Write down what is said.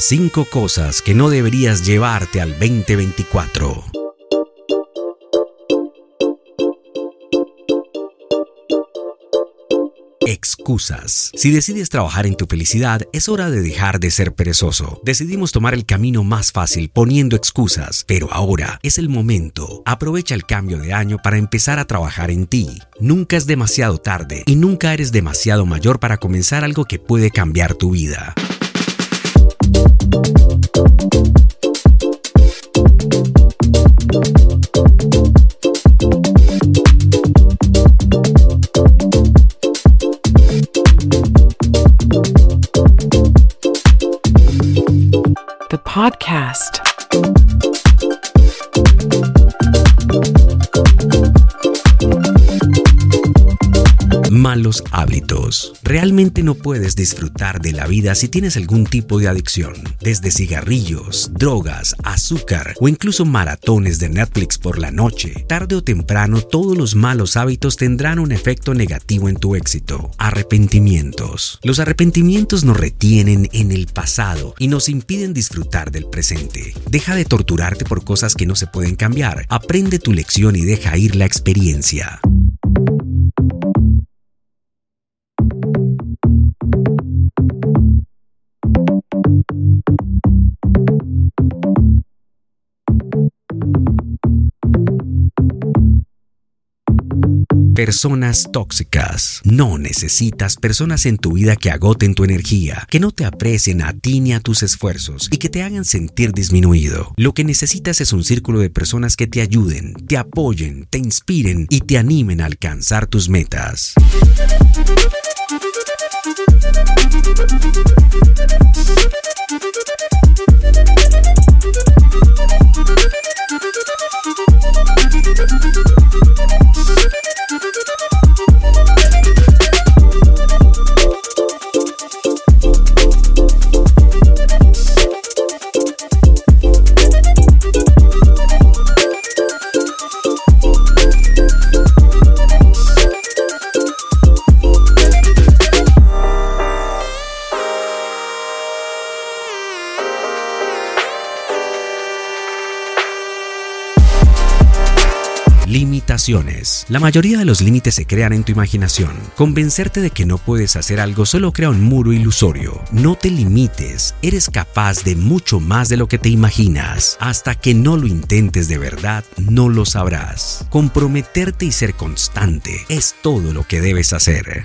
Cinco cosas que no deberías llevarte al 2024. Excusas. Si decides trabajar en tu felicidad, es hora de dejar de ser perezoso. Decidimos tomar el camino más fácil poniendo excusas, pero ahora es el momento. Aprovecha el cambio de año para empezar a trabajar en ti. Nunca es demasiado tarde y nunca eres demasiado mayor para comenzar algo que puede cambiar tu vida. The podcast. Malos hábitos. Realmente no puedes disfrutar de la vida si tienes algún tipo de adicción, desde cigarrillos, drogas, azúcar o incluso maratones de Netflix por la noche. Tarde o temprano todos los malos hábitos tendrán un efecto negativo en tu éxito. Arrepentimientos. Los arrepentimientos nos retienen en el pasado y nos impiden disfrutar del presente. Deja de torturarte por cosas que no se pueden cambiar. Aprende tu lección y deja ir la experiencia. Personas tóxicas. No necesitas personas en tu vida que agoten tu energía, que no te aprecien a ti ni a tus esfuerzos y que te hagan sentir disminuido. Lo que necesitas es un círculo de personas que te ayuden, te apoyen, te inspiren y te animen a alcanzar tus metas. Limitaciones. La mayoría de los límites se crean en tu imaginación. Convencerte de que no puedes hacer algo solo crea un muro ilusorio. No te limites. Eres capaz de mucho más de lo que te imaginas. Hasta que no lo intentes de verdad, no lo sabrás. Comprometerte y ser constante es todo lo que debes hacer.